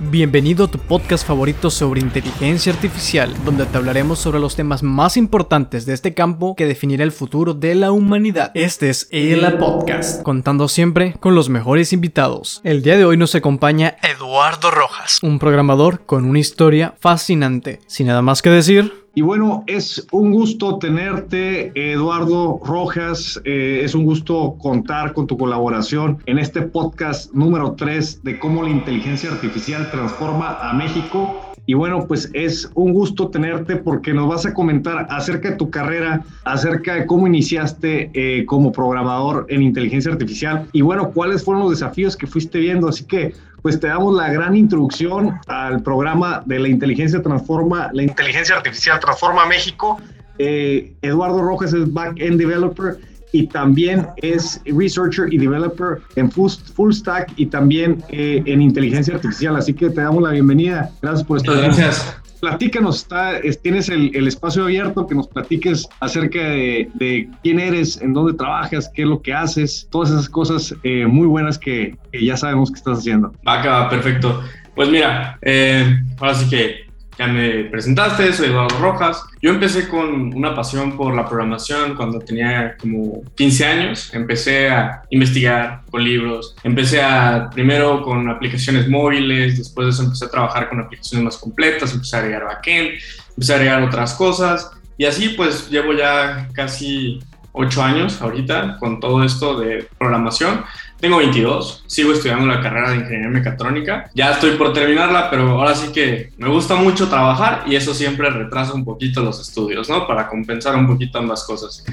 Bienvenido a tu podcast favorito sobre inteligencia artificial, donde te hablaremos sobre los temas más importantes de este campo que definirá el futuro de la humanidad. Este es el Podcast, contando siempre con los mejores invitados. El día de hoy nos acompaña Eduardo Rojas, un programador con una historia fascinante. Sin nada más que decir, y bueno, es un gusto tenerte, Eduardo Rojas. Eh, es un gusto contar con tu colaboración en este podcast número 3 de cómo la inteligencia artificial transforma a México. Y bueno, pues es un gusto tenerte porque nos vas a comentar acerca de tu carrera, acerca de cómo iniciaste eh, como programador en inteligencia artificial y bueno, cuáles fueron los desafíos que fuiste viendo. Así que pues te damos la gran introducción al programa de la inteligencia transforma, la inteligencia artificial transforma México. Eh, Eduardo Rojas es back-end developer y también es researcher y developer en full, full stack y también eh, en inteligencia artificial. Así que te damos la bienvenida. Gracias por estar Gracias. Platícanos, está, tienes el, el, espacio abierto, que nos platiques acerca de, de, quién eres, en dónde trabajas, qué es lo que haces, todas esas cosas eh, muy buenas que, que, ya sabemos que estás haciendo. Acá, perfecto. Pues mira, eh, ahora sí que ya me presentaste, soy Eduardo Rojas. Yo empecé con una pasión por la programación cuando tenía como 15 años. Empecé a investigar con libros. Empecé a, primero con aplicaciones móviles, después de eso empecé a trabajar con aplicaciones más completas, empecé a agregar backend, empecé a agregar otras cosas. Y así pues llevo ya casi 8 años ahorita con todo esto de programación. Tengo 22, sigo estudiando la carrera de ingeniería mecatrónica. Ya estoy por terminarla, pero ahora sí que me gusta mucho trabajar y eso siempre retrasa un poquito los estudios, ¿no? Para compensar un poquito ambas cosas.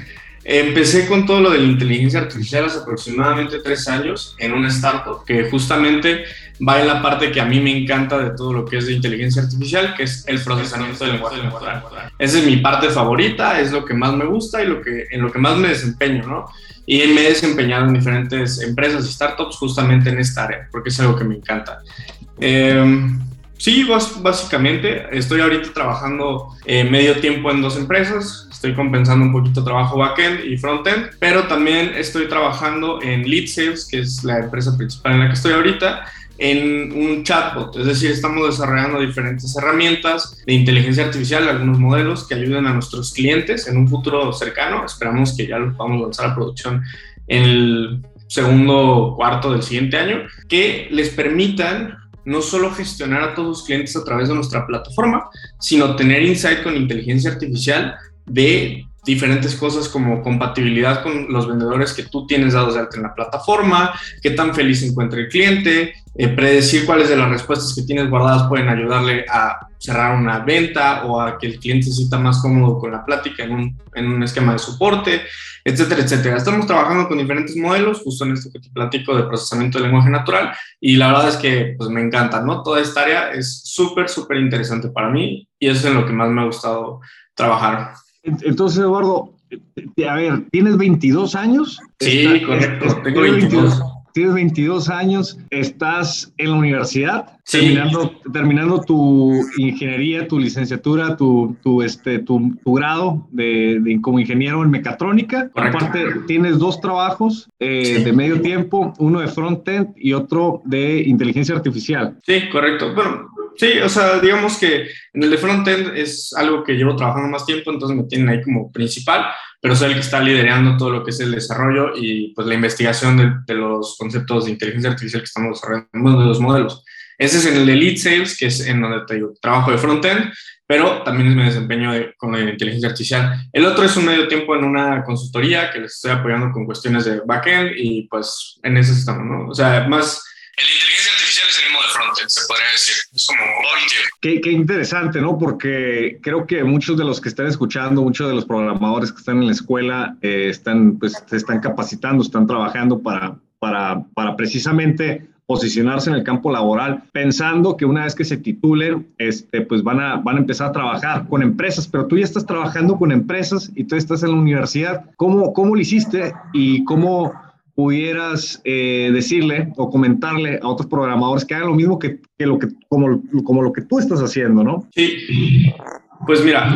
Empecé con todo lo de la inteligencia artificial hace aproximadamente tres años en un startup que justamente va en la parte que a mí me encanta de todo lo que es de inteligencia artificial, que es el procesamiento del lenguaje natural. Esa es mi parte favorita, es lo que más me gusta y lo que, en lo que más me desempeño, ¿no? Y me he desempeñado en diferentes empresas y startups justamente en esta área, porque es algo que me encanta. Eh, sí, básicamente, estoy ahorita trabajando eh, medio tiempo en dos empresas, estoy compensando un poquito trabajo backend y frontend, pero también estoy trabajando en Lead Sales, que es la empresa principal en la que estoy ahorita, en un chatbot, es decir, estamos desarrollando diferentes herramientas de inteligencia artificial, algunos modelos que ayuden a nuestros clientes en un futuro cercano. Esperamos que ya los podamos lanzar a producción en el segundo cuarto del siguiente año, que les permitan no solo gestionar a todos los clientes a través de nuestra plataforma, sino tener insight con inteligencia artificial de diferentes cosas como compatibilidad con los vendedores que tú tienes dados de alta en la plataforma, qué tan feliz encuentra el cliente, eh, predecir cuáles de las respuestas que tienes guardadas pueden ayudarle a cerrar una venta o a que el cliente se sienta más cómodo con la plática en un, en un esquema de soporte, etcétera, etcétera. Estamos trabajando con diferentes modelos, justo en esto que te platico de procesamiento de lenguaje natural, y la verdad es que pues, me encanta, ¿no? Toda esta área es súper, súper interesante para mí y eso es en lo que más me ha gustado trabajar. Entonces, Eduardo, a ver, ¿tienes 22 años? Sí, Está, correcto, tengo 22. Tienes 22 años, estás en la universidad, sí. terminando, terminando tu ingeniería, tu licenciatura, tu, tu, este, tu, tu grado de, de, como ingeniero en mecatrónica. Correcto. Aparte, tienes dos trabajos eh, sí. de medio tiempo, uno de front-end y otro de inteligencia artificial. Sí, correcto. Bueno, Sí, o sea, digamos que en el de frontend es algo que llevo trabajando más tiempo, entonces me tienen ahí como principal, pero soy el que está liderando todo lo que es el desarrollo y pues la investigación de, de los conceptos de inteligencia artificial que estamos desarrollando, de los modelos. Ese es en el de lead sales, que es en donde te digo, trabajo de frontend, pero también me desempeño de, con la inteligencia artificial. El otro es un medio tiempo en una consultoría que les estoy apoyando con cuestiones de backend y pues en eso estamos, ¿no? O sea, más... El inteligencia es de frontend, se podría decir. Es como qué, qué interesante, ¿no? Porque creo que muchos de los que están escuchando, muchos de los programadores que están en la escuela, eh, están, pues, se están capacitando, están trabajando para, para, para precisamente posicionarse en el campo laboral, pensando que una vez que se titulen, este, pues van a, van a empezar a trabajar con empresas, pero tú ya estás trabajando con empresas y tú estás en la universidad. ¿Cómo, cómo lo hiciste y cómo pudieras eh, decirle o comentarle a otros programadores que hagan lo mismo que, que, lo que como, como lo que tú estás haciendo, ¿no? Sí, pues mira,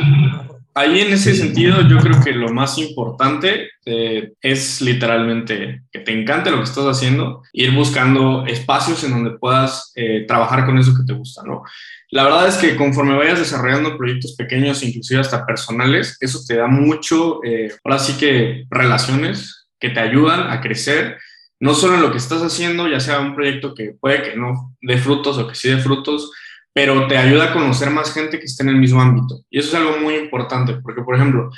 ahí en ese sentido yo creo que lo más importante eh, es literalmente que te encante lo que estás haciendo, ir buscando espacios en donde puedas eh, trabajar con eso que te gusta, ¿no? La verdad es que conforme vayas desarrollando proyectos pequeños, inclusive hasta personales, eso te da mucho, ahora sí que relaciones que te ayudan a crecer, no solo en lo que estás haciendo, ya sea un proyecto que puede que no dé frutos o que sí dé frutos, pero te ayuda a conocer más gente que esté en el mismo ámbito. Y eso es algo muy importante, porque, por ejemplo,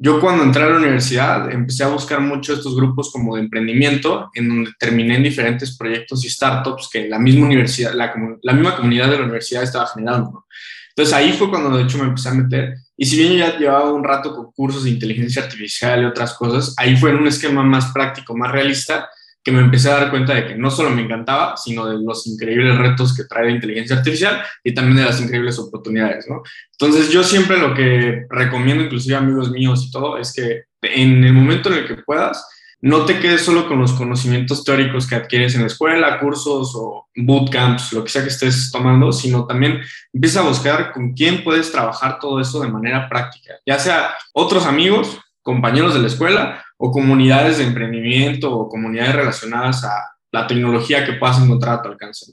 yo cuando entré a la universidad empecé a buscar mucho estos grupos como de emprendimiento, en donde terminé en diferentes proyectos y startups que la misma universidad, la, misma comunidad de la universidad estaba generando. Entonces ahí fue cuando de hecho me empecé a meter. Y si bien yo ya llevaba un rato con cursos de inteligencia artificial y otras cosas, ahí fue en un esquema más práctico, más realista, que me empecé a dar cuenta de que no solo me encantaba, sino de los increíbles retos que trae la inteligencia artificial y también de las increíbles oportunidades, ¿no? Entonces yo siempre lo que recomiendo, inclusive amigos míos y todo, es que en el momento en el que puedas, no te quedes solo con los conocimientos teóricos que adquieres en la escuela, cursos o bootcamps, lo que sea que estés tomando, sino también empieza a buscar con quién puedes trabajar todo eso de manera práctica, ya sea otros amigos, compañeros de la escuela o comunidades de emprendimiento o comunidades relacionadas a la tecnología que puedas encontrar a tu alcance.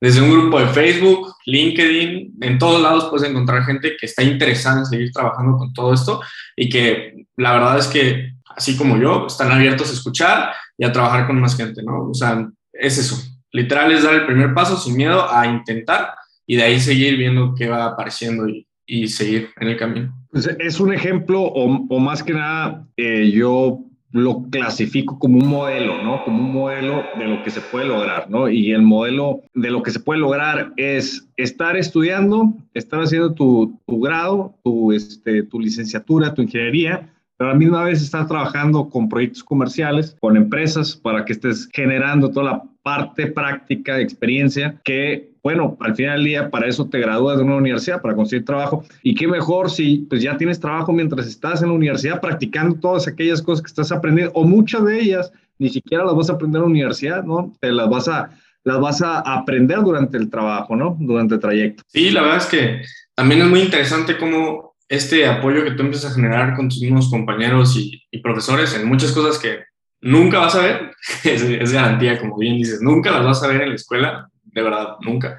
Desde un grupo de Facebook, LinkedIn, en todos lados puedes encontrar gente que está interesada en seguir trabajando con todo esto y que la verdad es que, así como yo, están abiertos a escuchar y a trabajar con más gente, ¿no? O sea, es eso. Literal es dar el primer paso sin miedo a intentar y de ahí seguir viendo qué va apareciendo y, seguir en el camino. Pues, es un ejemplo, o, más que nada, eh, yo lo clasifico como un modelo, ¿no? Como un modelo de lo que se puede lograr, ¿no? Y el modelo de lo que se puede lograr es estar estudiando, estar haciendo tu, tu grado, tu, este, tu licenciatura, tu ingeniería, pero a la misma vez estar trabajando con proyectos comerciales, con empresas, para que estés generando toda la parte práctica experiencia que bueno, al final del día para eso te gradúas de una universidad, para conseguir trabajo. Y qué mejor si pues ya tienes trabajo mientras estás en la universidad practicando todas aquellas cosas que estás aprendiendo, o muchas de ellas ni siquiera las vas a aprender en la universidad, ¿no? Te las vas a, las vas a aprender durante el trabajo, ¿no? Durante el trayecto. Sí, la verdad es que también es muy interesante cómo este apoyo que tú empiezas a generar con tus mismos compañeros y, profesores en muchas cosas que nunca vas a ver, es, es, garantía, como bien dices, nunca las vas a ver en la escuela, de verdad, nunca.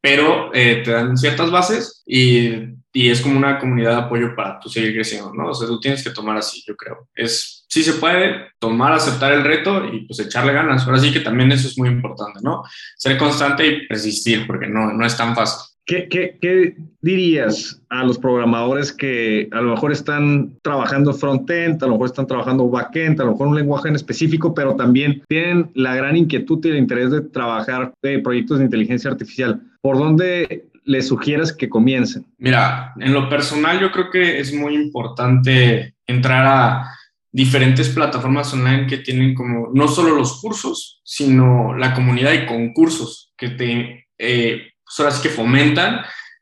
Pero eh, te dan ciertas bases y, es como una comunidad de apoyo para tú seguir creciendo, ¿no? O sea, tú tienes que tomar así, yo creo. Es, sí se puede tomar, aceptar el reto y pues echarle ganas. Ahora sí que también eso es muy importante, ¿no? Ser constante y persistir, porque no, no es tan fácil. ¿Qué, qué, qué dirías a los programadores que a lo mejor están trabajando front-end, a lo mejor están trabajando back-end, a lo mejor un lenguaje en específico, pero también tienen la gran inquietud y el interés de trabajar de proyectos de inteligencia artificial? ¿Por dónde les sugieras que comiencen? Mira, en lo personal yo creo que es muy importante entrar a diferentes plataformas online que tienen como no solo los cursos, sino la comunidad y concursos que te eh, pues ahora que fomentan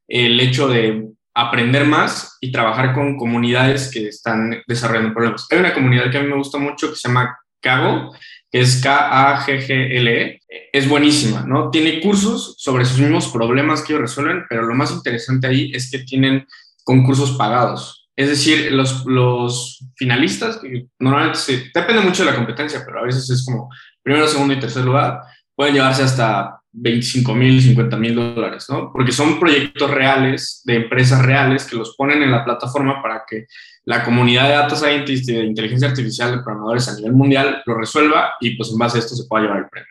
el hecho de aprender más y trabajar con comunidades que están desarrollando problemas. Hay una comunidad que a mí me gusta mucho que se llama Kaggle, que es K-A-G-G-L-E. Es buenísima, ¿no? Tiene cursos sobre sus mismos problemas que ellos resuelven, pero lo más interesante ahí es que tienen concursos pagados. Es decir, los, los finalistas, normalmente depende mucho de la competencia, pero a veces es como primero, segundo y tercer lugar, pueden llevarse hasta 25 mil, 50 mil dólares, ¿no? Porque son proyectos reales, de empresas reales, que los ponen en la plataforma para que la comunidad de data scientists y de inteligencia artificial de programadores a nivel mundial lo resuelva y pues en base a esto se pueda llevar el premio.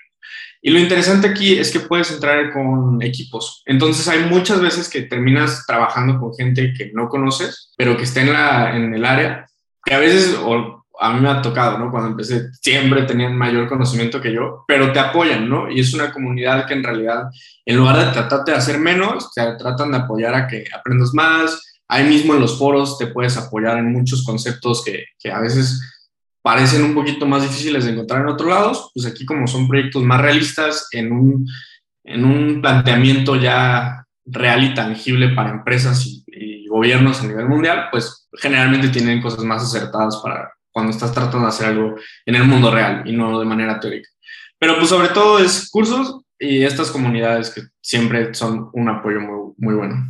Y lo interesante aquí es que puedes entrar con equipos. Entonces hay muchas veces que terminas trabajando con gente que no conoces, pero que está en, la, en el área, que a veces, o a mí me ha tocado, ¿no? Cuando empecé, siempre tenían mayor conocimiento que yo, pero te apoyan, ¿no? Y es una comunidad que en realidad, en lugar de tratarte de hacer menos, te tratan de apoyar a que aprendas más. Ahí mismo en los foros te puedes apoyar en muchos conceptos que, que a veces parecen un poquito más difíciles de encontrar en otros lados. Pues aquí como son proyectos más realistas, en un, en un planteamiento ya real y tangible para empresas y, y gobiernos a nivel mundial, pues generalmente tienen cosas más acertadas para, cuando estás tratando de hacer algo en el mundo real y no de manera teórica. Pero pues sobre todo es cursos y estas comunidades que siempre son un apoyo muy, muy bueno.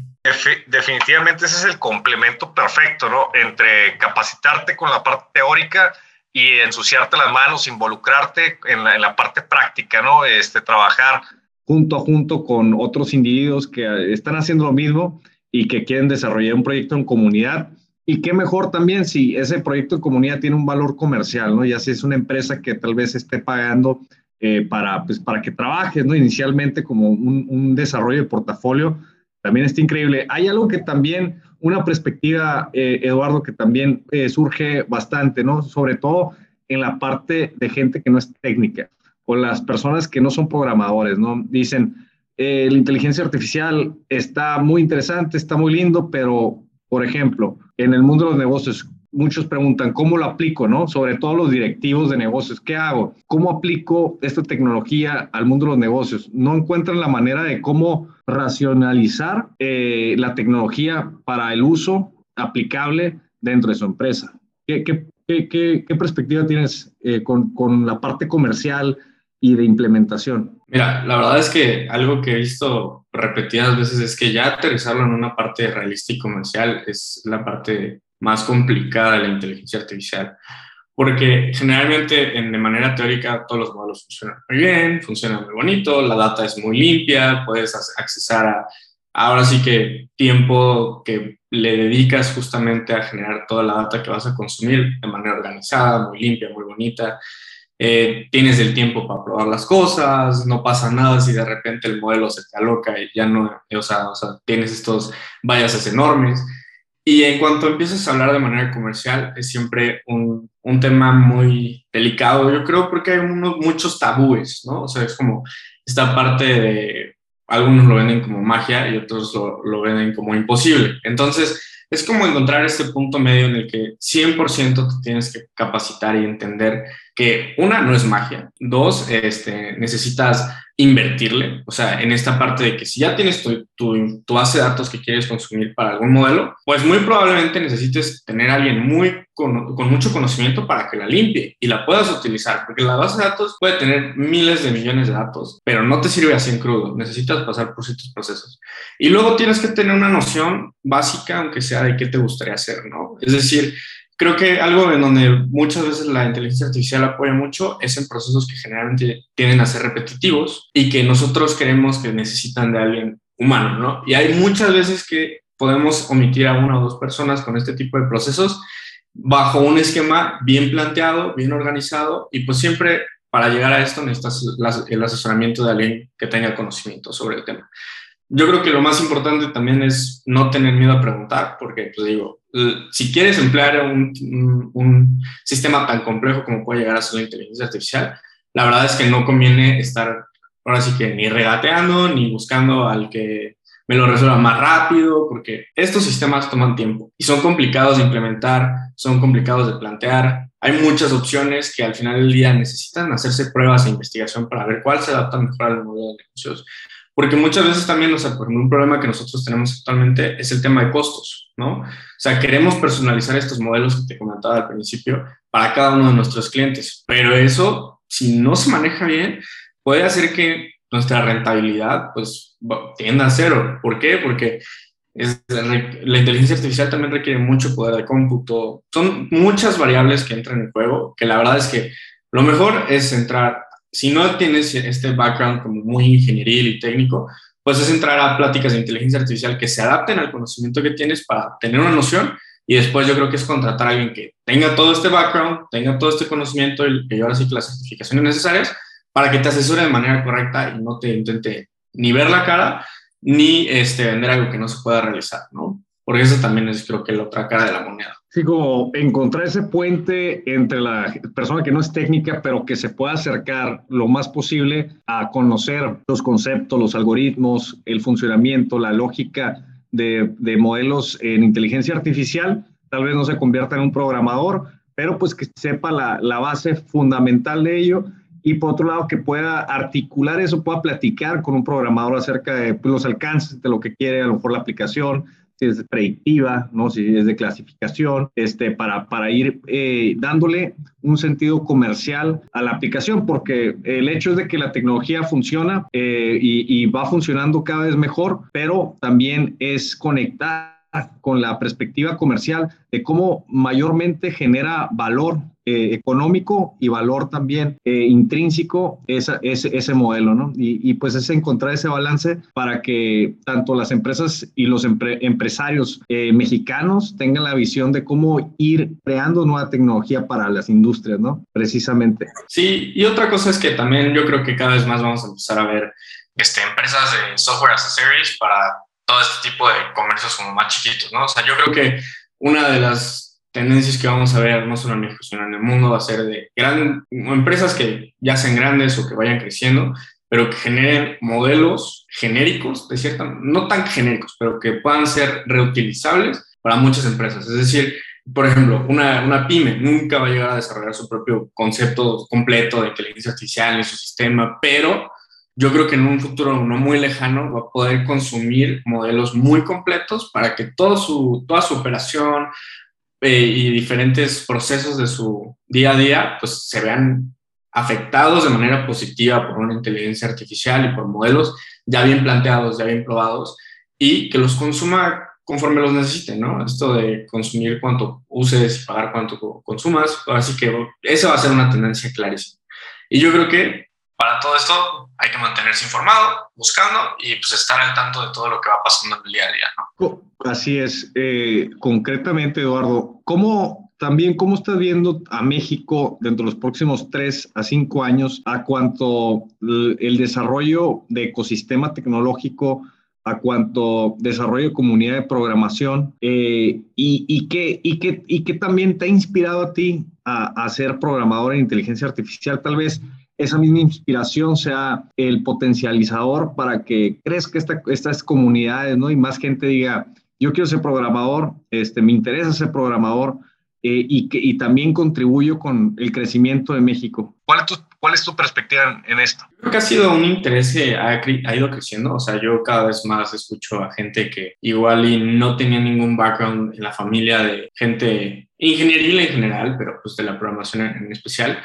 definitivamente ese es el complemento perfecto, ¿no? Entre capacitarte con la parte teórica y ensuciarte las manos, involucrarte en la, en la parte práctica, ¿no? Este, trabajar junto a junto con otros individuos que están haciendo lo mismo y que quieren desarrollar un proyecto en comunidad. Y qué mejor también si ese proyecto en comunidad tiene un valor comercial, ¿no? Ya si es una empresa que tal vez esté pagando eh, para, pues, para que trabajes, ¿no? Inicialmente como un, un, desarrollo de portafolio, también está increíble. Hay algo que también, una perspectiva, eh, Eduardo, que también eh, surge bastante, ¿no? Sobre todo en la parte de gente que no es técnica o las personas que no son programadores, ¿no? Dicen, eh, la inteligencia artificial está muy interesante, está muy lindo, pero, por ejemplo, en el mundo de los negocios, muchos preguntan, ¿cómo lo aplico, no? Sobre todo los directivos de negocios, ¿qué hago? ¿Cómo aplico esta tecnología al mundo de los negocios? No encuentran la manera de cómo racionalizar eh, la tecnología para el uso aplicable dentro de su empresa. ¿Qué, perspectiva tienes eh, con la parte comercial y de implementación? Mira, la verdad es que algo que he visto repetidas veces es que ya aterrizarlo en una parte realista y comercial es la parte más complicada de la inteligencia artificial. Porque generalmente en, de manera teórica todos los modelos funcionan muy bien, funcionan muy bonito, la data es muy limpia, puedes accesar a, ahora sí que tiempo que le dedicas justamente a generar toda la data que vas a consumir de manera organizada, muy limpia, muy bonita. Eh, tienes el tiempo para probar las cosas, no pasa nada si de repente el modelo se te aloca y ya no, o sea, o sea tienes estos vallas enormes. Y en cuanto empiezas a hablar de manera comercial, es siempre un, un tema muy delicado, yo creo, porque hay unos, muchos tabúes, ¿no? O sea, es como esta parte de, algunos lo venden como magia y otros lo, lo venden como imposible. Entonces, es como encontrar este punto medio en el que 100% te tienes que capacitar y entender que una, no es magia, dos, este, necesitas invertirle, o sea, en esta parte de que si ya tienes tu, tu, tu, base de datos que quieres consumir para algún modelo, pues muy probablemente necesites tener a alguien muy con, con, mucho conocimiento para que la limpie y la puedas utilizar, porque la base de datos puede tener miles de millones de datos, pero no te sirve así en crudo, necesitas pasar por ciertos procesos. Y luego tienes que tener una noción básica, aunque sea de qué te gustaría hacer, ¿no? Es decir, creo que algo en donde muchas veces la inteligencia artificial apoya mucho es en procesos que generalmente tienden a ser repetitivos y que nosotros creemos que necesitan de alguien humano, ¿no? Y hay muchas veces que podemos omitir a una o dos personas con este tipo de procesos bajo un esquema bien planteado, bien organizado y pues siempre para llegar a esto necesitas el asesoramiento de alguien que tenga conocimiento sobre el tema. Yo creo que lo más importante también es no tener miedo a preguntar, porque, pues digo, si quieres emplear un, un, sistema tan complejo como puede llegar a ser la inteligencia artificial, la verdad es que no conviene estar ahora sí que ni regateando ni buscando al que me lo resuelva más rápido, porque estos sistemas toman tiempo y son complicados de implementar, son complicados de plantear. Hay muchas opciones que al final del día necesitan hacerse pruebas e investigación para ver cuál se adapta mejor al modelo de negocios porque muchas veces también, o sea, por un problema que nosotros tenemos actualmente es el tema de costos, ¿no? O sea, queremos personalizar estos modelos que te comentaba al principio para cada uno de nuestros clientes, pero eso, si no se maneja bien, puede hacer que nuestra rentabilidad, pues, tienda a cero. ¿Por qué? Porque es, la inteligencia artificial también requiere mucho poder de cómputo. Son muchas variables que entran en juego, que la verdad es que lo mejor es entrar si no tienes este background como muy ingenieril y técnico, pues es entrar a pláticas de inteligencia artificial que se adapten al conocimiento que tienes para tener una noción y después yo creo que es contratar a alguien que tenga todo este background, tenga todo este conocimiento y que sí las certificaciones necesarias para que te asesore de manera correcta y no te intente ni ver la cara ni este, vender algo que no se pueda realizar, ¿no? Porque eso también es creo que la otra cara de la moneda. Sí, como encontrar ese puente entre la persona que no es técnica, pero que se pueda acercar lo más posible a conocer los conceptos, los algoritmos, el funcionamiento, la lógica de, de modelos en inteligencia artificial. Tal vez no se convierta en un programador, pero pues que sepa la, la base fundamental de ello y por otro lado que pueda articular eso, pueda platicar con un programador acerca de pues, los alcances de lo que quiere, a lo mejor la aplicación, si es predictiva, ¿no? si es de clasificación, este, para, para ir eh, dándole un sentido comercial a la aplicación, porque el hecho es de que la tecnología funciona eh, y, y va funcionando cada vez mejor, pero también es conectar con la perspectiva comercial de cómo mayormente genera valor eh, económico y valor también eh, intrínseco ese, ese, modelo, ¿no? Y, pues es encontrar ese balance para que tanto las empresas y los empresarios eh, mexicanos tengan la visión de cómo ir creando nueva tecnología para las industrias, ¿no? Precisamente. Sí, y otra cosa es que también yo creo que cada vez más vamos a empezar a ver este, empresas de software as a service para todo este tipo de comercios como más chiquitos, ¿no? O sea, yo creo que una de las tendencias que vamos a ver, no solo en México, sino en el mundo, va a ser de gran, empresas que ya sean grandes o que vayan creciendo, pero que generen modelos genéricos, de cierta, no tan genéricos, pero que puedan ser reutilizables para muchas empresas. Es decir, por ejemplo, una, una pyme nunca va a llegar a desarrollar su propio concepto completo de inteligencia artificial en su sistema, pero yo creo que en un futuro no muy lejano va a poder consumir modelos muy completos para que todo su, toda su operación, eh, y diferentes procesos de su día a día, pues se vean afectados de manera positiva por una inteligencia artificial y por modelos ya bien planteados, ya bien probados, y que los consuma conforme los necesite, ¿no? Esto de consumir cuánto uses y pagar cuánto consumas, así que esa va a ser una tendencia clarísima. Y yo creo que para todo esto hay que mantenerse informado, buscando y pues estar al tanto de todo lo que va pasando en el día a día. Así es. Eh, concretamente, Eduardo, ¿cómo también cómo estás viendo a México dentro de los próximos tres a cinco años a cuanto el desarrollo de ecosistema tecnológico a cuanto desarrollo de comunidad de programación eh, y, y, qué, y, y también te ha inspirado a ti a, a ser programador en inteligencia artificial, tal vez esa misma inspiración sea el potencializador para que crezca esta, estas comunidades, ¿no? Y más gente diga, yo quiero ser programador, este, me interesa ser programador eh, y, que, y también contribuyo con el crecimiento de México. ¿Cuál es tu, cuál es tu perspectiva en, esto? Creo que ha sido un interés que ha, ha, ido creciendo. O sea, yo cada vez más escucho a gente que igual y no tenía ningún background en la familia de gente ingenieril en general, pero pues de la programación en, en especial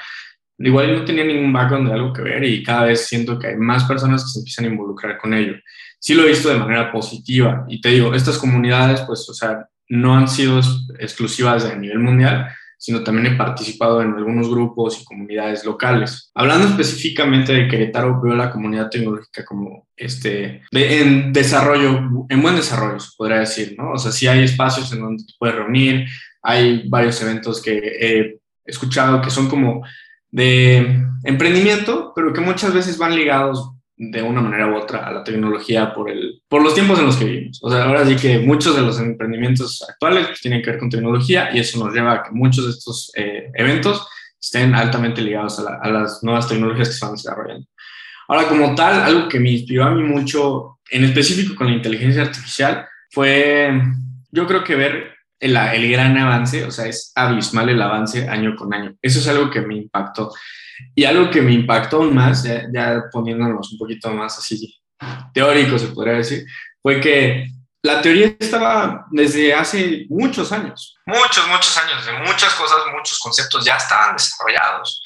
igual no tenía ningún background de algo que ver y cada vez siento que hay más personas que se empiezan a involucrar con ello. Sí lo he visto de manera positiva y te digo, estas comunidades, pues, o sea, no han sido exclusivas a nivel mundial, sino también he participado en algunos grupos y comunidades locales. Hablando específicamente de Querétaro, veo la comunidad tecnológica como este, en desarrollo, en buen desarrollo, se podría decir, ¿no? O sea, sí hay espacios en donde te puedes reunir, hay varios eventos que he escuchado que son como de emprendimiento, pero que muchas veces van ligados de una manera u otra a la tecnología por, el, por los tiempos en los que vivimos. O sea, ahora sí que muchos de los emprendimientos actuales pues, tienen que ver con tecnología y eso nos lleva a que muchos de estos eh, eventos estén altamente ligados a, a, las nuevas tecnologías que se van desarrollando. Ahora, como tal, algo que me inspiró a mí mucho, en específico con la inteligencia artificial, fue, yo creo que ver el, el, gran avance, o sea, es abismal el avance año con año. Eso es algo que me impactó. Y algo que me impactó aún más, ya, ya poniéndonos un poquito más así teórico, se podría decir, fue que la teoría estaba desde hace muchos años, muchos, muchos años, de muchas cosas, muchos conceptos ya estaban desarrollados,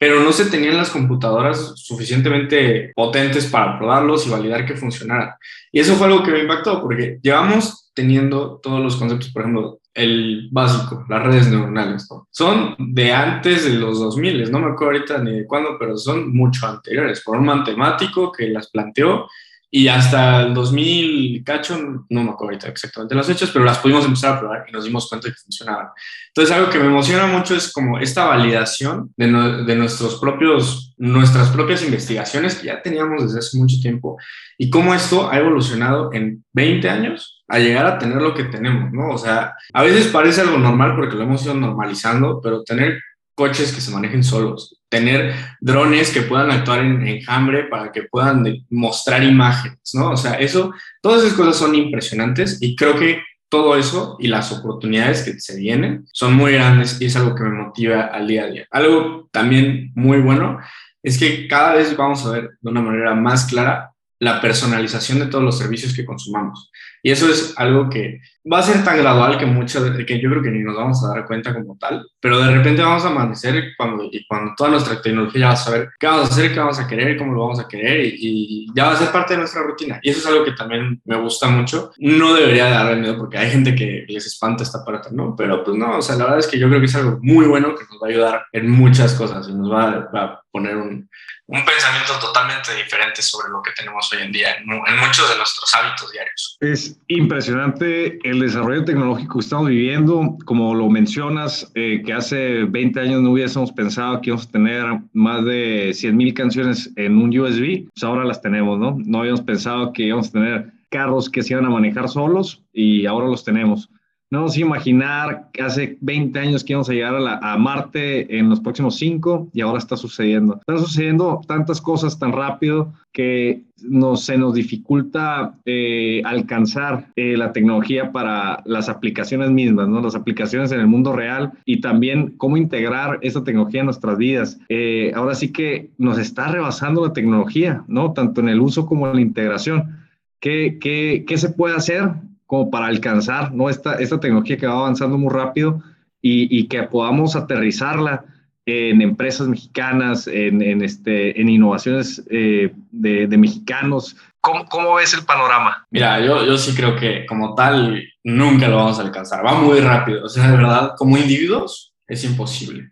pero no se tenían las computadoras suficientemente potentes para probarlos y validar que funcionaran. Y eso fue algo que me impactó, porque llevamos teniendo todos los conceptos, por ejemplo, el básico, las redes neuronales, son de antes de los 2000, no me acuerdo ahorita ni de cuándo, pero son mucho anteriores, por un matemático que las planteó y hasta el 2000, cacho, no me acuerdo exactamente las fechas, pero las pudimos empezar a probar y nos dimos cuenta que funcionaban. Entonces, algo que me emociona mucho es como esta validación de, de nuestros propios, nuestras propias investigaciones que ya teníamos desde hace mucho tiempo y cómo esto ha evolucionado en 20 años a llegar a tener lo que tenemos, ¿no? O sea, a veces parece algo normal porque lo hemos ido normalizando, pero tener coches que se manejen solos, tener drones que puedan actuar en enjambre para que puedan mostrar imágenes, ¿no? O sea, eso, todas esas cosas son impresionantes y creo que todo eso y las oportunidades que se vienen son muy grandes y es algo que me motiva al día a día. Algo también muy bueno es que cada vez vamos a ver de una manera más clara la personalización de todos los servicios que consumamos. Y eso es algo que va a ser tan gradual que, mucho, que yo creo que ni nos vamos a dar cuenta como tal, pero de repente vamos a amanecer cuando, y cuando toda nuestra tecnología va a saber qué vamos a hacer, qué vamos a querer, cómo lo vamos a querer y, ya va a ser parte de nuestra rutina. Y eso es algo que también me gusta mucho. No debería darle miedo porque hay gente que les espanta esta parte, ¿no? Pero pues no, o sea, la verdad es que yo creo que es algo muy bueno que nos va a ayudar en muchas cosas y nos va a poner un, un pensamiento totalmente diferente sobre lo que tenemos hoy en día en, muchos de nuestros hábitos diarios. Es impresionante el desarrollo tecnológico que estamos viviendo. Como lo mencionas, eh, que hace 20 años no hubiésemos pensado que íbamos a tener más de 100 mil canciones en un USB, pues ahora las tenemos, ¿no? No habíamos pensado que íbamos a tener carros que se iban a manejar solos y ahora los tenemos. No nos imaginar que hace 20 años que íbamos a llegar a, Marte en los próximos 5 y ahora está sucediendo. Están sucediendo tantas cosas tan rápido que nos, se nos dificulta eh, alcanzar eh, la tecnología para las aplicaciones mismas, ¿no? las aplicaciones en el mundo real y también cómo integrar esa tecnología en nuestras vidas. Eh, ahora sí que nos está rebasando la tecnología, ¿no? tanto en el uso como en la integración. ¿Qué, qué, qué se puede hacer? Como para alcanzar ¿no? esta, esta tecnología que va avanzando muy rápido y, y que podamos aterrizarla en empresas mexicanas, en, en este, en innovaciones eh, de, de, mexicanos. ¿Cómo, ¿Cómo, ves el panorama? Mira, yo, yo sí creo que como tal nunca lo vamos a alcanzar. Va muy rápido. O sea, de verdad, como individuos es imposible.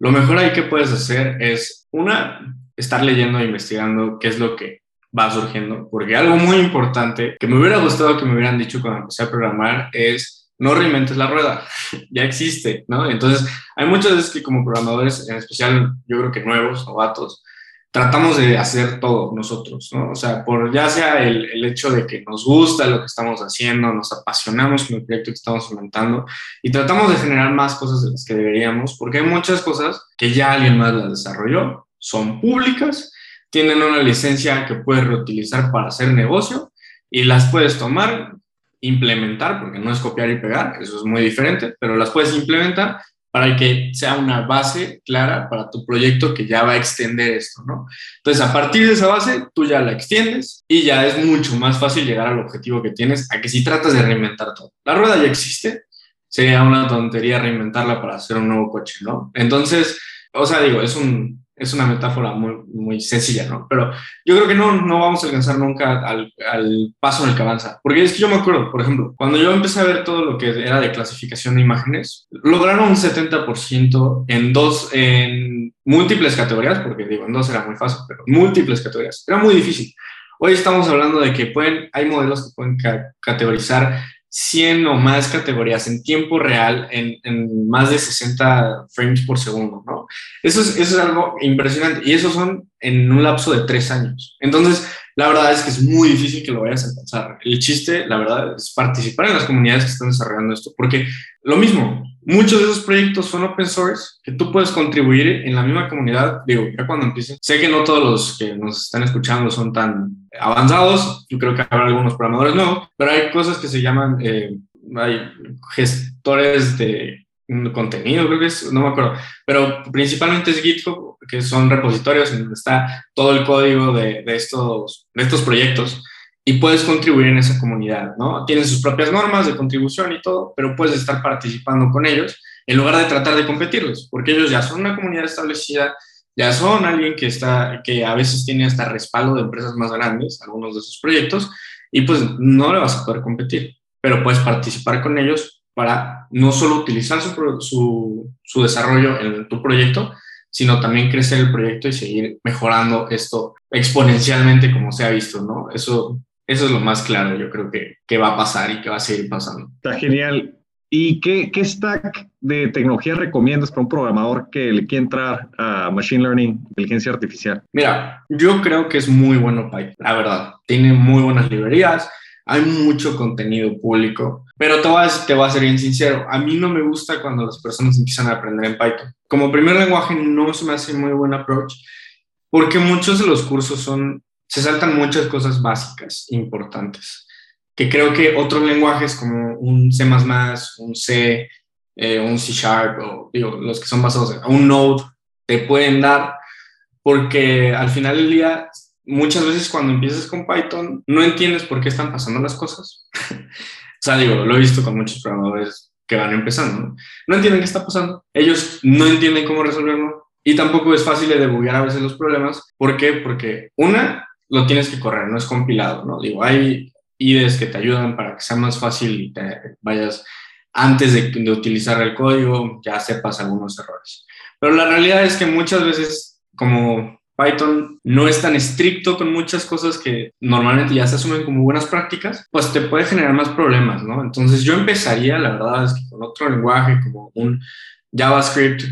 Lo mejor ahí que puedes hacer es, una, estar leyendo e investigando qué es lo que va surgiendo, porque algo muy importante que me hubiera gustado que me hubieran dicho cuando empecé a programar es no reinventes la rueda, ya existe, ¿no? Entonces, hay muchas veces que como programadores, en especial yo creo que nuevos, novatos, tratamos de hacer todo nosotros, ¿no? O sea, por ya sea el, el, hecho de que nos gusta lo que estamos haciendo, nos apasionamos con el proyecto que estamos inventando y tratamos de generar más cosas de las que deberíamos, porque hay muchas cosas que ya alguien más las desarrolló, son públicas tienen una licencia que puedes reutilizar para hacer negocio y las puedes tomar, implementar, porque no es copiar y pegar, eso es muy diferente, pero las puedes implementar para que sea una base clara para tu proyecto que ya va a extender esto, ¿no? Entonces, a partir de esa base, tú ya la extiendes y ya es mucho más fácil llegar al objetivo que tienes, a que si tratas de reinventar todo. La rueda ya existe, sería una tontería reinventarla para hacer un nuevo coche, ¿no? Entonces, o sea, digo, es un, es una metáfora muy, muy sencilla, ¿no? Pero yo creo que no, no vamos a alcanzar nunca al, al, paso en el que avanza. Porque es que yo me acuerdo, por ejemplo, cuando yo empecé a ver todo lo que era de clasificación de imágenes, lograron un 70% en dos, en múltiples categorías, porque digo, en dos era muy fácil, pero múltiples categorías. Era muy difícil. Hoy estamos hablando de que pueden, hay modelos que pueden categorizar 100 o más categorías en tiempo real en, en, más de 60 frames por segundo, ¿no? Eso es, eso es algo impresionante y eso son en un lapso de tres años. Entonces, la verdad es que es muy difícil que lo vayas a alcanzar. El chiste, la verdad, es participar en las comunidades que están desarrollando esto, porque lo mismo, muchos de esos proyectos son open source que tú puedes contribuir en la misma comunidad. Digo, ya cuando empiecen, sé que no todos los que nos están escuchando son tan avanzados, yo creo que habrá algunos programadores nuevos, pero hay cosas que se llaman, eh, hay gestores de contenido, creo que es, no me acuerdo, pero principalmente es GitHub, que son repositorios en donde está todo el código de, de estos, de estos proyectos y puedes contribuir en esa comunidad, ¿no? Tienen sus propias normas de contribución y todo, pero puedes estar participando con ellos en lugar de tratar de competirlos, porque ellos ya son una comunidad establecida, ya son alguien que está, que a veces tiene hasta respaldo de empresas más grandes, algunos de sus proyectos, y pues no le vas a poder competir, pero puedes participar con ellos para no solo utilizar su, su, su desarrollo en tu proyecto, sino también crecer el proyecto y seguir mejorando esto exponencialmente como se ha visto, ¿no? Eso eso es lo más claro, yo creo que, que va a pasar y que va a seguir pasando. Está genial. ¿Y qué, qué stack de tecnología recomiendas para un programador que le quiere entrar a Machine Learning, inteligencia artificial? Mira, yo creo que es muy bueno Python, la verdad. Tiene muy buenas librerías, hay mucho contenido público, pero te voy, a, te voy a ser bien sincero, a mí no me gusta cuando las personas empiezan a aprender en Python. Como primer lenguaje no se me hace muy buen approach, porque muchos de los cursos son se saltan muchas cosas básicas, importantes, que creo que otros lenguajes como un C++, un C, eh, un C Sharp, o digo, los que son basados en un Node, te pueden dar, porque al final del día muchas veces cuando empiezas con Python no entiendes por qué están pasando las cosas. o sea, digo, lo he visto con muchos programadores que van empezando, ¿no? No entienden qué está pasando. Ellos no entienden cómo resolverlo y tampoco es fácil de debugar a veces los problemas. ¿Por qué? Porque una, lo tienes que correr, no es compilado, ¿no? Digo, hay IDEs que te ayudan para que sea más fácil y vayas antes de, de utilizar el código, ya sepas algunos errores. Pero la realidad es que muchas veces, como Python no es tan estricto con muchas cosas que normalmente ya se asumen como buenas prácticas, pues te puede generar más problemas, ¿no? Entonces yo empezaría, la verdad es que con otro lenguaje como un JavaScript,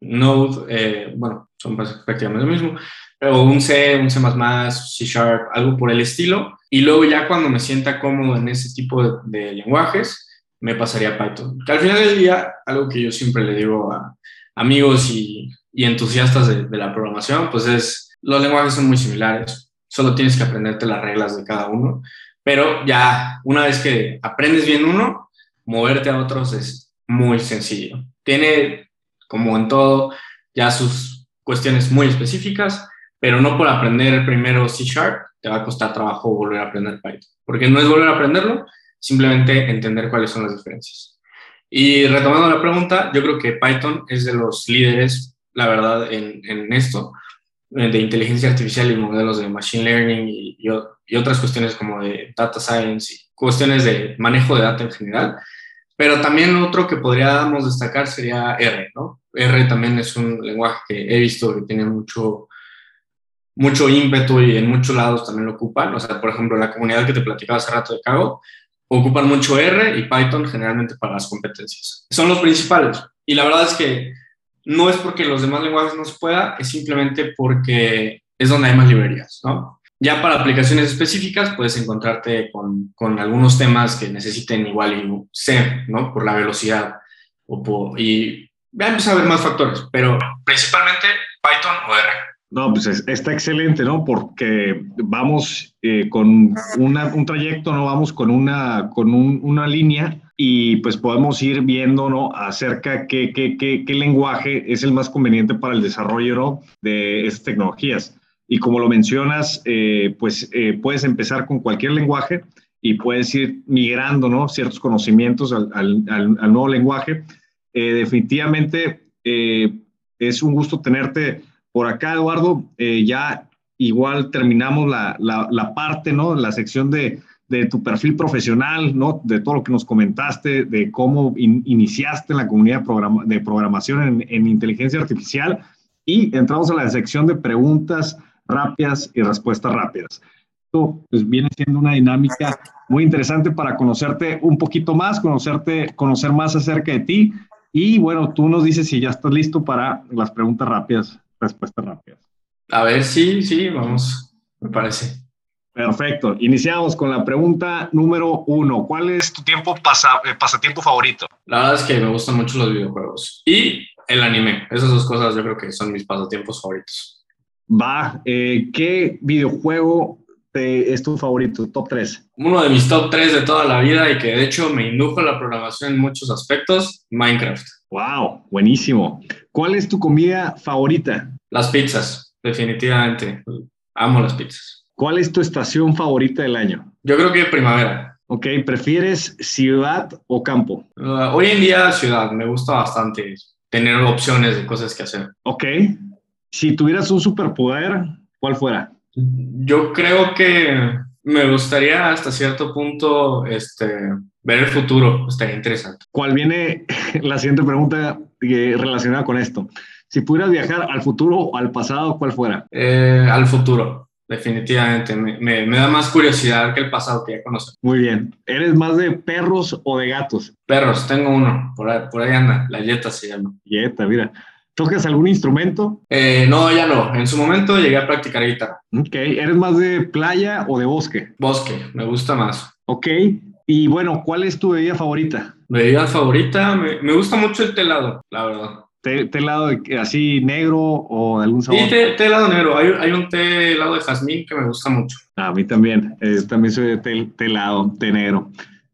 Node, eh, bueno, son prácticamente lo mismo, o un C, un C++, C Sharp, algo por el estilo, y luego ya cuando me sienta cómodo en ese tipo de, de lenguajes, me pasaría a Python. Que al final del día, algo que yo siempre le digo a amigos y y entusiastas de, la programación, pues es, los lenguajes son muy similares, solo tienes que aprenderte las reglas de cada uno, pero ya una vez que aprendes bien uno, moverte a otros es muy sencillo. Tiene, como en todo, ya sus cuestiones muy específicas, pero no por aprender primero C Sharp te va a costar trabajo volver a aprender Python, porque no es volver a aprenderlo, simplemente entender cuáles son las diferencias. Y retomando la pregunta, yo creo que Python es de los líderes la verdad, en, en esto, eh, de inteligencia artificial y modelos de machine learning y, y, otras cuestiones como de data science y cuestiones de manejo de data en general. Pero también otro que podríamos destacar sería R, ¿no? R también es un lenguaje que he visto que tiene mucho, mucho ímpetu y en muchos lados también lo ocupan. O sea, por ejemplo, la comunidad que te platicaba hace rato de Cago, ocupan mucho R y Python generalmente para las competencias. Son los principales. Y la verdad es que no es porque los demás lenguajes no se pueda, es simplemente porque es donde hay más librerías, ¿no? Ya para aplicaciones específicas puedes encontrarte con, con algunos temas que necesiten igual y C, ¿no? Por la velocidad o por, y ya empieza a haber más factores, pero principalmente Python o R. No, pues está excelente, ¿no? Porque vamos eh, con un trayecto, no vamos con una, con una línea y pues podemos ir viendo, ¿no? Acerca qué, qué, qué, lenguaje es el más conveniente para el desarrollo, ¿no? De estas tecnologías. Y como lo mencionas, eh, pues eh, puedes empezar con cualquier lenguaje y puedes ir migrando, ¿no? Ciertos conocimientos al, al, al, nuevo lenguaje. definitivamente es un gusto tenerte por acá, Eduardo, eh, ya igual terminamos la, la, parte, ¿no? La sección de, de, tu perfil profesional, ¿no? De todo lo que nos comentaste, de cómo iniciaste en la comunidad de, programación en, en, inteligencia artificial. Y entramos a la sección de preguntas rápidas y respuestas rápidas. Esto pues, viene siendo una dinámica muy interesante para conocerte un poquito más, conocerte, conocer más acerca de ti. Y bueno, tú nos dices si ya estás listo para las preguntas rápidas respuestas rápidas. A ver, sí, sí, vamos, me parece. Perfecto. Iniciamos con la pregunta número uno. ¿Cuál es tu tiempo pasa, eh, pasatiempo favorito? La verdad es que me gustan mucho los videojuegos y el anime. Esas dos cosas yo creo que son mis pasatiempos favoritos. Va, eh, ¿qué videojuego es tu favorito? Top 3. Uno de mis top 3 de toda la vida y que de hecho me indujo a la programación en muchos aspectos, Minecraft. Wow, buenísimo. ¿Cuál es tu comida favorita? Las pizzas, definitivamente. Amo las pizzas. ¿Cuál es tu estación favorita del año? Yo creo que primavera. Ok, ¿prefieres ciudad o campo? Uh, hoy en día ciudad, me gusta bastante tener opciones de cosas que hacer. Ok, si tuvieras un superpoder, ¿cuál fuera? Yo creo que me gustaría hasta cierto punto este, ver el futuro, estaría interesante. ¿Cuál viene la siguiente pregunta relacionada con esto? Si pudieras viajar al futuro o al pasado, ¿cuál fuera? Eh, al futuro, definitivamente. Me, me, da más curiosidad que el pasado que ya conozco. Muy bien. ¿Eres más de perros o de gatos? Perros, tengo uno. Por ahí, por ahí anda. La Jetta se llama. Jetta, mira. ¿Tocas algún instrumento? Eh, no, ya no. En su momento llegué a practicar guitarra. Ok. ¿Eres más de playa o de bosque? Bosque, me gusta más. Ok. Y bueno, ¿cuál es tu bebida favorita? Bebida favorita, me, gusta mucho el telado, la verdad. ¿Telado así negro o de algún sabor? Sí, telado negro. Hay, hay, un té helado de jazmín que me gusta mucho. a mí también. Eh, también soy de telado, té negro.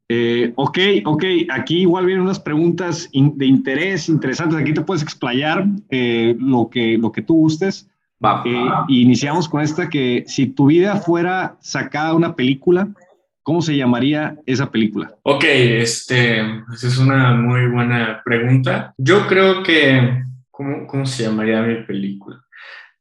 Eh, ok, ok. Aquí igual vienen unas preguntas de interés interesantes. Aquí te puedes explayar eh, lo, que, lo que tú gustes. Va. Eh, iniciamos con esta que si tu vida fuera sacada una película, ¿cómo se llamaría esa película? Ok, este, esa es una muy buena pregunta. Yo creo que, ¿cómo, cómo se llamaría mi película?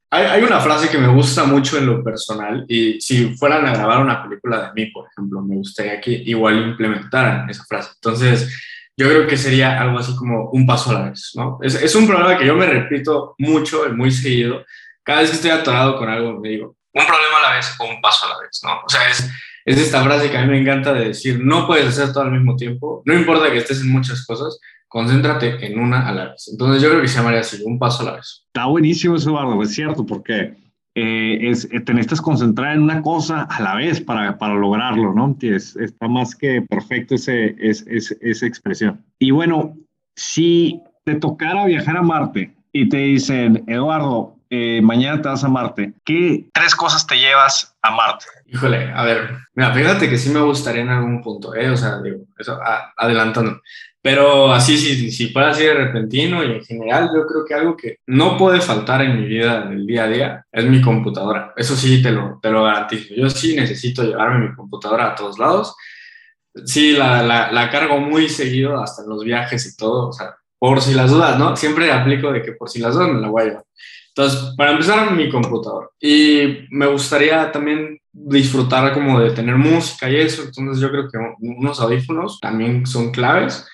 Hay, hay, una frase que me gusta mucho en lo personal y si fueran a grabar una película de mí, por ejemplo, me gustaría que igual implementaran esa frase. Entonces, yo creo que sería algo así como un paso a la vez, ¿no? Es, es un problema que yo me repito mucho y muy seguido. Cada vez que estoy atorado con algo, me digo, un problema a la vez o un paso a la vez, ¿no? O sea, es, es esta frase que a mí me encanta de decir, no puedes hacer todo al mismo tiempo, no importa que estés en muchas cosas, concéntrate en una a la vez. Entonces yo creo que se llamaría así, un paso a la vez. Está buenísimo Eduardo, es cierto, porque eh, es, eh, te necesitas concentrar en una cosa a la vez para, para lograrlo, ¿no? Es, está más que perfecto ese, es, esa expresión. Y bueno, si te tocara viajar a Marte y te dicen, Eduardo, eh, mañana te vas a Marte, ¿qué tres cosas te llevas a Marte? Híjole, a ver, mira, fíjate que sí me gustaría en algún punto, ¿eh? O sea, digo, eso, adelantando. Pero así, si, si fuera así de repentino y en general, yo creo que algo que no puede faltar en mi vida del día a día es mi computadora. Eso sí, te lo, te lo garantizo. Yo sí necesito llevarme mi computadora a todos lados. Sí, la, la, la cargo muy seguido, hasta en los viajes y todo. O sea, por si las dudas, ¿no? Siempre aplico de que por si las dudas me la voy a llevar. Entonces, para empezar, mi computador. Y me gustaría también disfrutar como de tener música y eso. Entonces, yo creo que unos audífonos también son claves.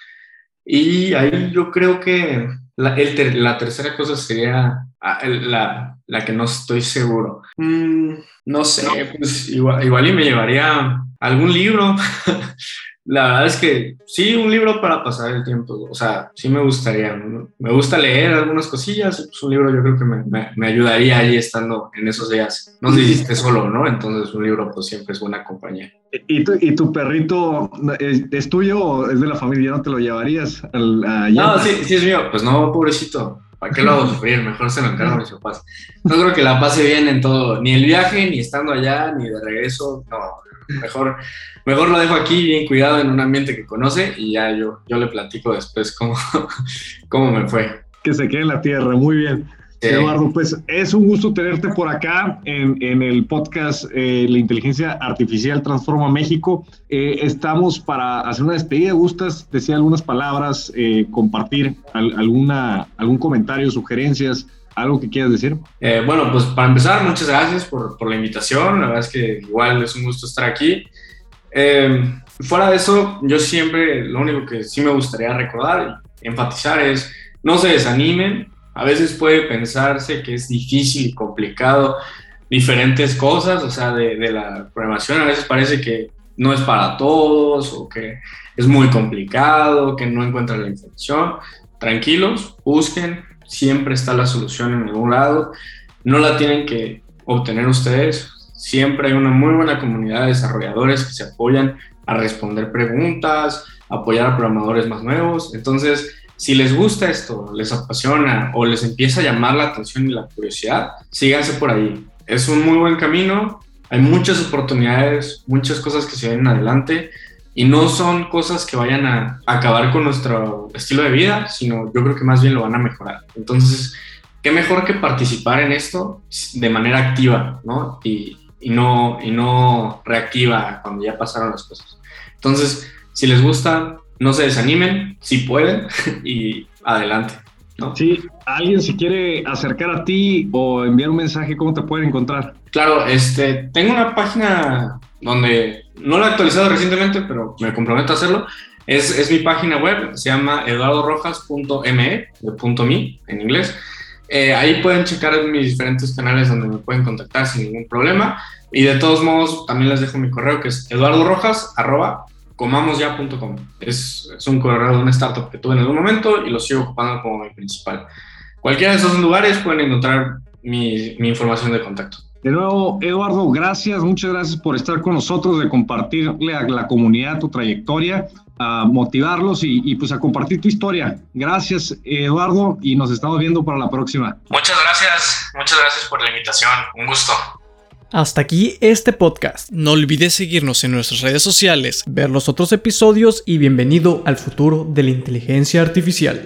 Y ahí yo creo que la, el la tercera cosa sería ah, la, la, que no estoy seguro. Mm, no sé, pues igual, igual y me llevaría algún libro. La verdad es que sí, un libro para pasar el tiempo. O sea, sí me gustaría. Me gusta leer algunas cosillas. Pues un libro yo creo que me, me, ayudaría ahí estando en esos días. No sé si esté solo, ¿no? Entonces un libro pues siempre es buena compañía. ¿Y tu, y tu perrito es, tuyo o es de la familia? ¿No te lo llevarías? Al, no, sí, sí es mío. Pues no, pobrecito. ¿Para qué lo hago sufrir? Mejor se lo encargo a mis papás. No creo que la pase bien en todo. Ni el viaje, ni estando allá, ni de regreso. No, mejor mejor lo dejo aquí bien cuidado en un ambiente que conoce y ya yo, yo le platico después cómo, cómo me fue. Que se quede en la tierra, muy bien. Eduardo, pues es un gusto tenerte por acá en, en el podcast eh, La Inteligencia Artificial Transforma México. Eh, estamos para hacer una despedida. ¿Gustas decir algunas palabras, eh, compartir alguna, algún comentario, sugerencias, algo que quieras decir? bueno, pues para empezar, muchas gracias por, por, la invitación. La verdad es que igual es un gusto estar aquí. Eh, fuera de eso, yo siempre, lo único que sí me gustaría recordar y enfatizar es, no se desanimen. A veces puede pensarse que es difícil y complicado diferentes cosas, o sea, de, de la programación. A veces parece que no es para todos o que es muy complicado, que no encuentran la información. Tranquilos, busquen, siempre está la solución en algún lado. No la tienen que obtener ustedes, Siempre hay una muy buena comunidad de desarrolladores que se apoyan a responder preguntas, apoyar a programadores más nuevos. Entonces, si les gusta esto, les apasiona o les empieza a llamar la atención y la curiosidad, síganse por ahí. Es un muy buen camino, hay muchas oportunidades, muchas cosas que se ven adelante y no son cosas que vayan a acabar con nuestro estilo de vida, sino yo creo que más bien lo van a mejorar. Entonces, qué mejor que participar en esto de manera activa, ¿no? Y, y no, y no reactiva cuando ya pasaron las cosas. Entonces, si les gusta, no se desanimen, si pueden, y adelante. ¿no? Sí, alguien si quiere acercar a ti o enviar un mensaje, ¿cómo te pueden encontrar? Claro, este, tengo una página donde no la he actualizado recientemente, pero me comprometo a hacerlo. Es, es mi página web, se llama eduardorojas.me, .me en inglés. Eh, ahí pueden checar mis diferentes canales donde me pueden contactar sin ningún problema. Y de todos modos, también les dejo mi correo que es eduardorojas.comamosya.com. Es, un correo de una startup que tuve en algún momento y lo sigo ocupando como mi principal. Cualquiera de esos lugares pueden encontrar mi información de contacto. De nuevo, Eduardo, gracias, muchas gracias por estar con nosotros, de compartirle a la comunidad tu trayectoria a motivarlos y, pues a compartir tu historia. Gracias, Eduardo, y nos estamos viendo para la próxima. Muchas gracias, muchas gracias por la invitación. Un gusto. Hasta aquí este podcast. No olvides seguirnos en nuestras redes sociales, ver los otros episodios y bienvenido al futuro de la inteligencia artificial.